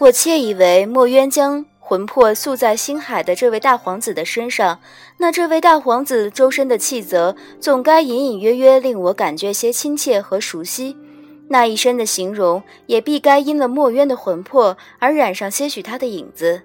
我窃以为墨渊将魂魄宿在星海的这位大皇子的身上，那这位大皇子周身的气泽总该隐隐约约令我感觉些亲切和熟悉，那一身的形容也必该因了墨渊的魂魄而染上些许他的影子。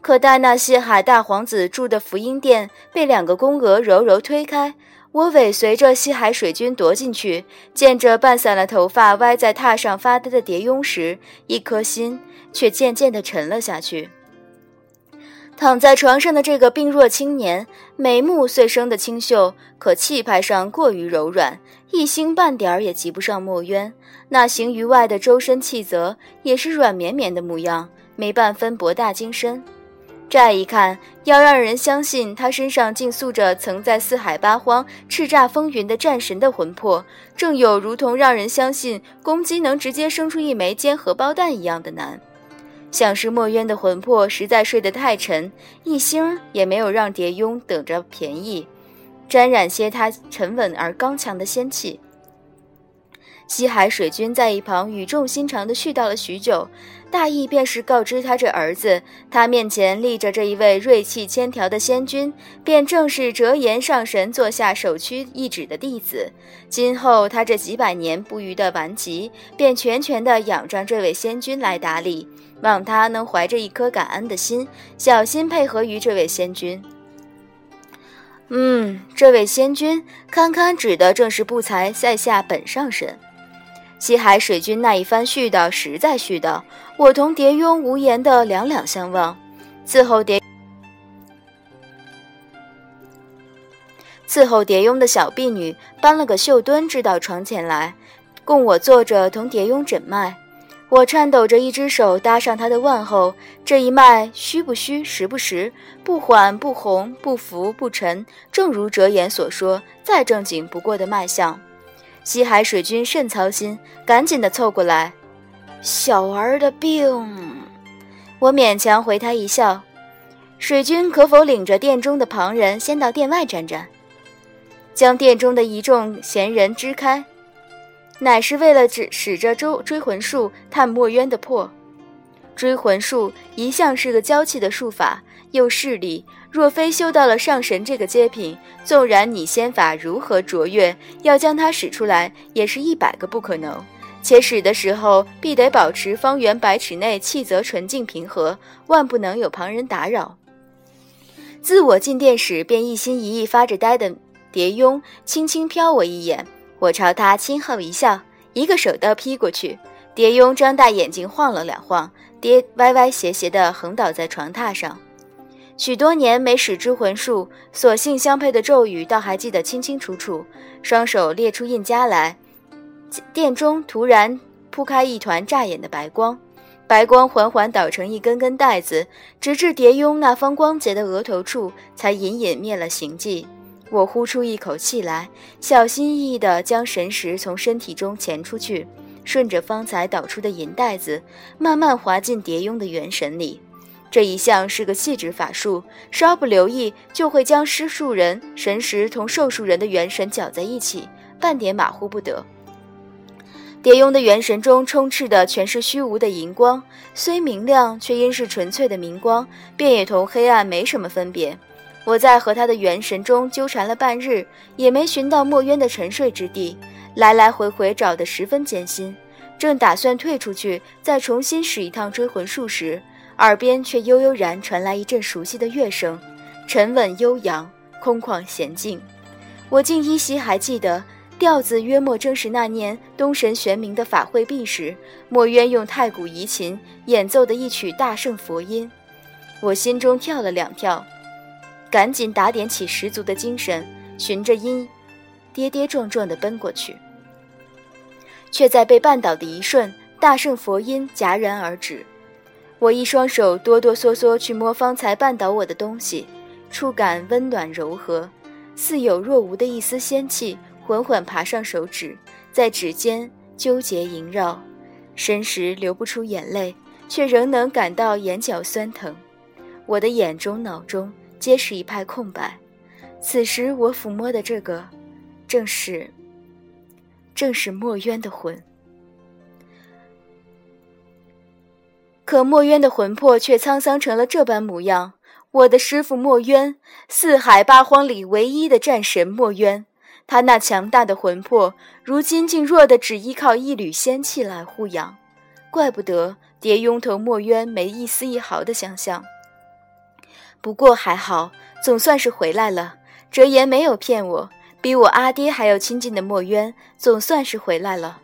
可待那西海大皇子住的福音殿被两个宫娥柔柔推开，我尾随着西海水君踱进去，见着半散了头发歪在榻上发呆的蝶雍时，一颗心却渐渐地沉了下去。躺在床上的这个病弱青年，眉目虽生得清秀，可气派上过于柔软，一星半点儿也及不上墨渊。那行于外的周身气泽，也是软绵绵的模样，没半分博大精深。乍一看，要让人相信他身上竟宿着曾在四海八荒叱咤风云的战神的魂魄，正有如同让人相信公鸡能直接生出一枚煎荷包蛋一样的难。想是墨渊的魂魄实在睡得太沉，一星也没有让蝶雍等着便宜，沾染些他沉稳而刚强的仙气。西海水君在一旁语重心长地絮叨了许久，大意便是告知他这儿子，他面前立着这一位锐气千条的仙君，便正是折颜上神座下首屈一指的弟子。今后他这几百年不渝的顽疾，便全权地仰仗这位仙君来打理。望他能怀着一颗感恩的心，小心配合于这位仙君。嗯，这位仙君堪堪指的正是不才在下本上神。西海水君那一番絮叨实在絮叨，我同蝶雍无言的两两相望。伺候蝶伺候蝶雍的小婢女搬了个绣墩置到床前来，供我坐着同蝶雍诊脉。我颤抖着一只手搭上他的腕后，这一脉虚不虚，实不实，不缓不红，不浮不沉，正如哲言所说，再正经不过的脉象。西海水君甚操心，赶紧的凑过来。小儿的病，我勉强回他一笑。水君可否领着殿中的旁人先到殿外站站，将殿中的一众闲人支开。乃是为了指使着追追魂术探墨渊的破。追魂术一向是个娇气的术法，又势利。若非修到了上神这个阶品，纵然你仙法如何卓越，要将它使出来，也是一百个不可能。且使的时候，必得保持方圆百尺内气则纯净平和，万不能有旁人打扰。自我进殿时，便一心一意发着呆的蝶雍，轻轻瞟我一眼。我朝他轻吼一笑，一个手刀劈过去。蝶雍张大眼睛晃了两晃，跌歪歪斜斜地横倒在床榻上。许多年没使之魂术，所幸相配的咒语倒还记得清清楚楚。双手列出印加来，殿中突然铺开一团乍眼的白光，白光缓缓导成一根根带子，直至蝶雍那方光洁的额头处，才隐隐灭了形迹。我呼出一口气来，小心翼翼地将神识从身体中潜出去，顺着方才导出的银带子，慢慢滑进蝶雍的元神里。这一项是个细致法术，稍不留意就会将施术人神识同受术人的元神搅在一起，半点马虎不得。蝶雍的元神中充斥的全是虚无的银光，虽明亮，却因是纯粹的明光，便也同黑暗没什么分别。我在和他的元神中纠缠了半日，也没寻到墨渊的沉睡之地，来来回回找得十分艰辛。正打算退出去，再重新使一趟追魂术时，耳边却悠悠然传来一阵熟悉的乐声，沉稳悠扬，空旷娴静。我竟依稀还记得调子，约莫正是那年东神玄冥的法会毕时，墨渊用太古遗琴演奏的一曲大圣佛音。我心中跳了两跳。赶紧打点起十足的精神，循着音，跌跌撞撞地奔过去，却在被绊倒的一瞬，大圣佛音戛然而止。我一双手哆哆嗦嗦去摸方才绊倒我的东西，触感温暖柔和，似有若无的一丝仙气缓缓爬上手指，在指尖纠结萦绕，神时流不出眼泪，却仍能感到眼角酸疼。我的眼中脑中。皆是一派空白。此时我抚摸的这个，正是，正是墨渊的魂。可墨渊的魂魄却沧桑成了这般模样。我的师傅墨渊，四海八荒里唯一的战神墨渊，他那强大的魂魄，如今竟弱得只依靠一缕仙气来护养。怪不得蝶雍同墨渊没一丝一毫的相像。不过还好，总算是回来了。哲言没有骗我，比我阿爹还要亲近的墨渊，总算是回来了。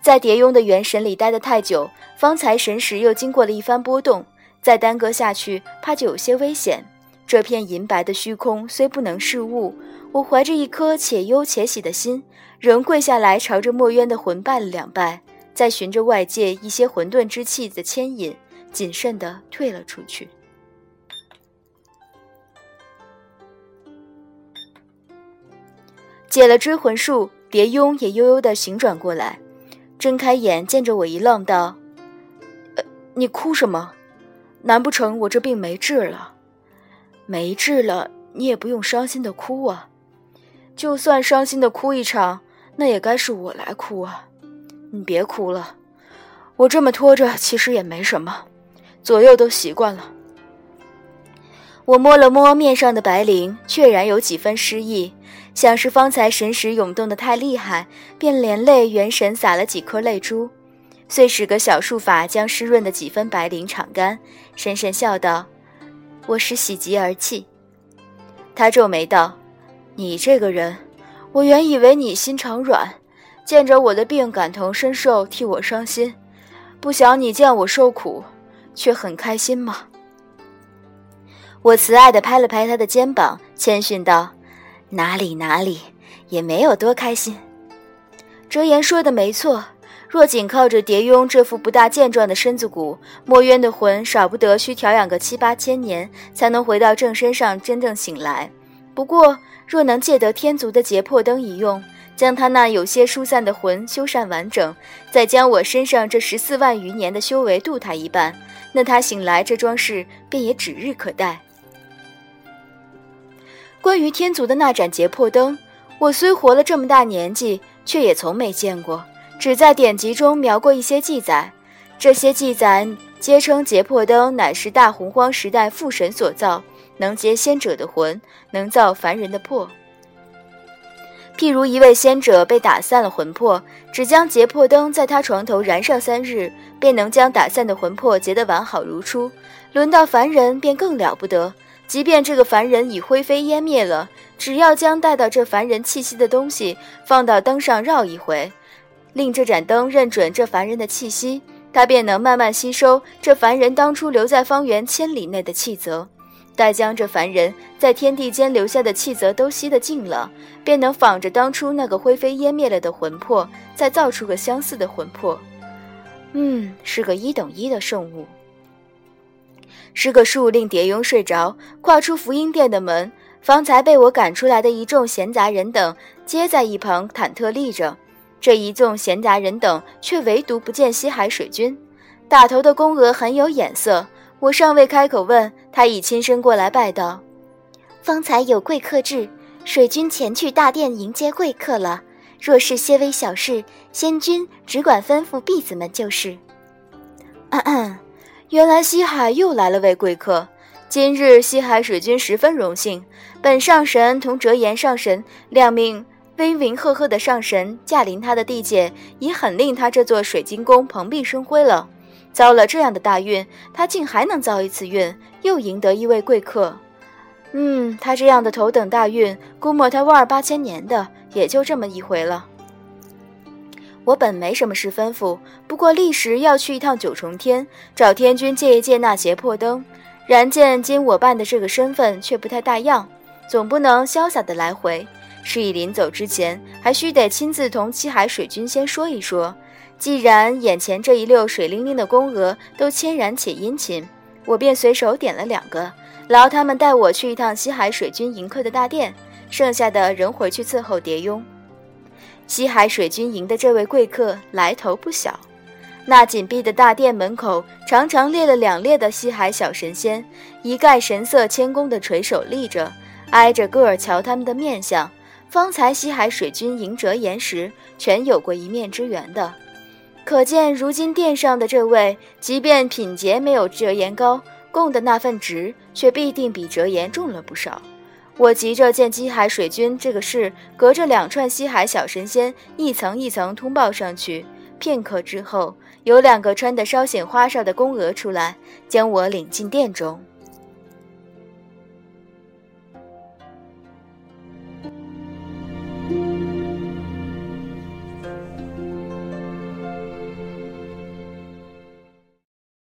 在蝶雍的元神里待得太久，方才神识又经过了一番波动，再耽搁下去，怕就有些危险。这片银白的虚空虽不能视物，我怀着一颗且忧且喜的心，仍跪下来朝着墨渊的魂拜了两拜，再循着外界一些混沌之气的牵引，谨慎地退了出去。解了追魂术，蝶雍也悠悠地醒转过来。睁开眼，见着我一愣，道：“呃，你哭什么？难不成我这病没治了？没治了，你也不用伤心的哭啊。就算伤心的哭一场，那也该是我来哭啊。你别哭了，我这么拖着，其实也没什么，左右都习惯了。”我摸了摸面上的白绫，确然有几分失意。像是方才神识涌动的太厉害，便连累元神洒了几颗泪珠，遂使个小术法将湿润的几分白绫敞干，深深笑道：“我是喜极而泣。”他皱眉道：“你这个人，我原以为你心肠软，见着我的病感同身受，替我伤心，不想你见我受苦，却很开心吗？”我慈爱地拍了拍他的肩膀，谦逊道。哪里哪里，也没有多开心。哲言说的没错，若仅靠着蝶雍这副不大健壮的身子骨，墨渊的魂少不得需调养个七八千年，才能回到正身上真正醒来。不过，若能借得天族的劫魄灯一用，将他那有些疏散的魂修缮完整，再将我身上这十四万余年的修为渡他一半，那他醒来这桩事便也指日可待。关于天族的那盏劫魄灯，我虽活了这么大年纪，却也从没见过，只在典籍中描过一些记载。这些记载皆称劫魄灯乃是大洪荒时代父神所造，能结仙者的魂，能造凡人的魄。譬如一位仙者被打散了魂魄，只将劫魄灯在他床头燃上三日，便能将打散的魂魄结得完好如初。轮到凡人，便更了不得。即便这个凡人已灰飞烟灭了，只要将带到这凡人气息的东西放到灯上绕一回，令这盏灯认准这凡人的气息，他便能慢慢吸收这凡人当初留在方圆千里内的气泽。待将这凡人在天地间留下的气泽都吸得尽了，便能仿着当初那个灰飞烟灭了的魂魄，再造出个相似的魂魄。嗯，是个一等一的圣物。施个术令蝶雍睡着，跨出福音殿的门，方才被我赶出来的一众闲杂人等，皆在一旁忐忑立着。这一众闲杂人等却唯独不见西海水君。打头的宫娥很有眼色，我尚未开口问，他已亲身过来拜道：“方才有贵客至，水君前去大殿迎接贵客了。若是些微小事，仙君只管吩咐婢子们就是。”嗯嗯。原来西海又来了位贵客，今日西海水君十分荣幸。本上神同折颜上神两命威名赫赫的上神驾临他的地界，已很令他这座水晶宫蓬荜生辉了。遭了这样的大运，他竟还能遭一次运，又赢得一位贵客。嗯，他这样的头等大运，估摸他万儿八千年的也就这么一回了。我本没什么事吩咐，不过立时要去一趟九重天，找天君借一借那邪魄灯。然见今我扮的这个身份却不太大样，总不能潇洒的来回。示意临走之前，还须得亲自同七海水君先说一说。既然眼前这一溜水灵灵的宫娥都谦然且殷勤，我便随手点了两个，劳他们带我去一趟西海水君迎客的大殿，剩下的人回去伺候蝶雍。西海水军营的这位贵客来头不小，那紧闭的大殿门口常常列了两列的西海小神仙，一概神色谦恭的垂手立着，挨着个儿瞧他们的面相。方才西海水军迎折颜时，全有过一面之缘的。可见如今殿上的这位，即便品节没有折颜高，供的那份职却必定比折颜重了不少。我急着见西海水君这个事，隔着两串西海小神仙，一层一层通报上去。片刻之后，有两个穿的稍显花哨的宫娥出来，将我领进殿中。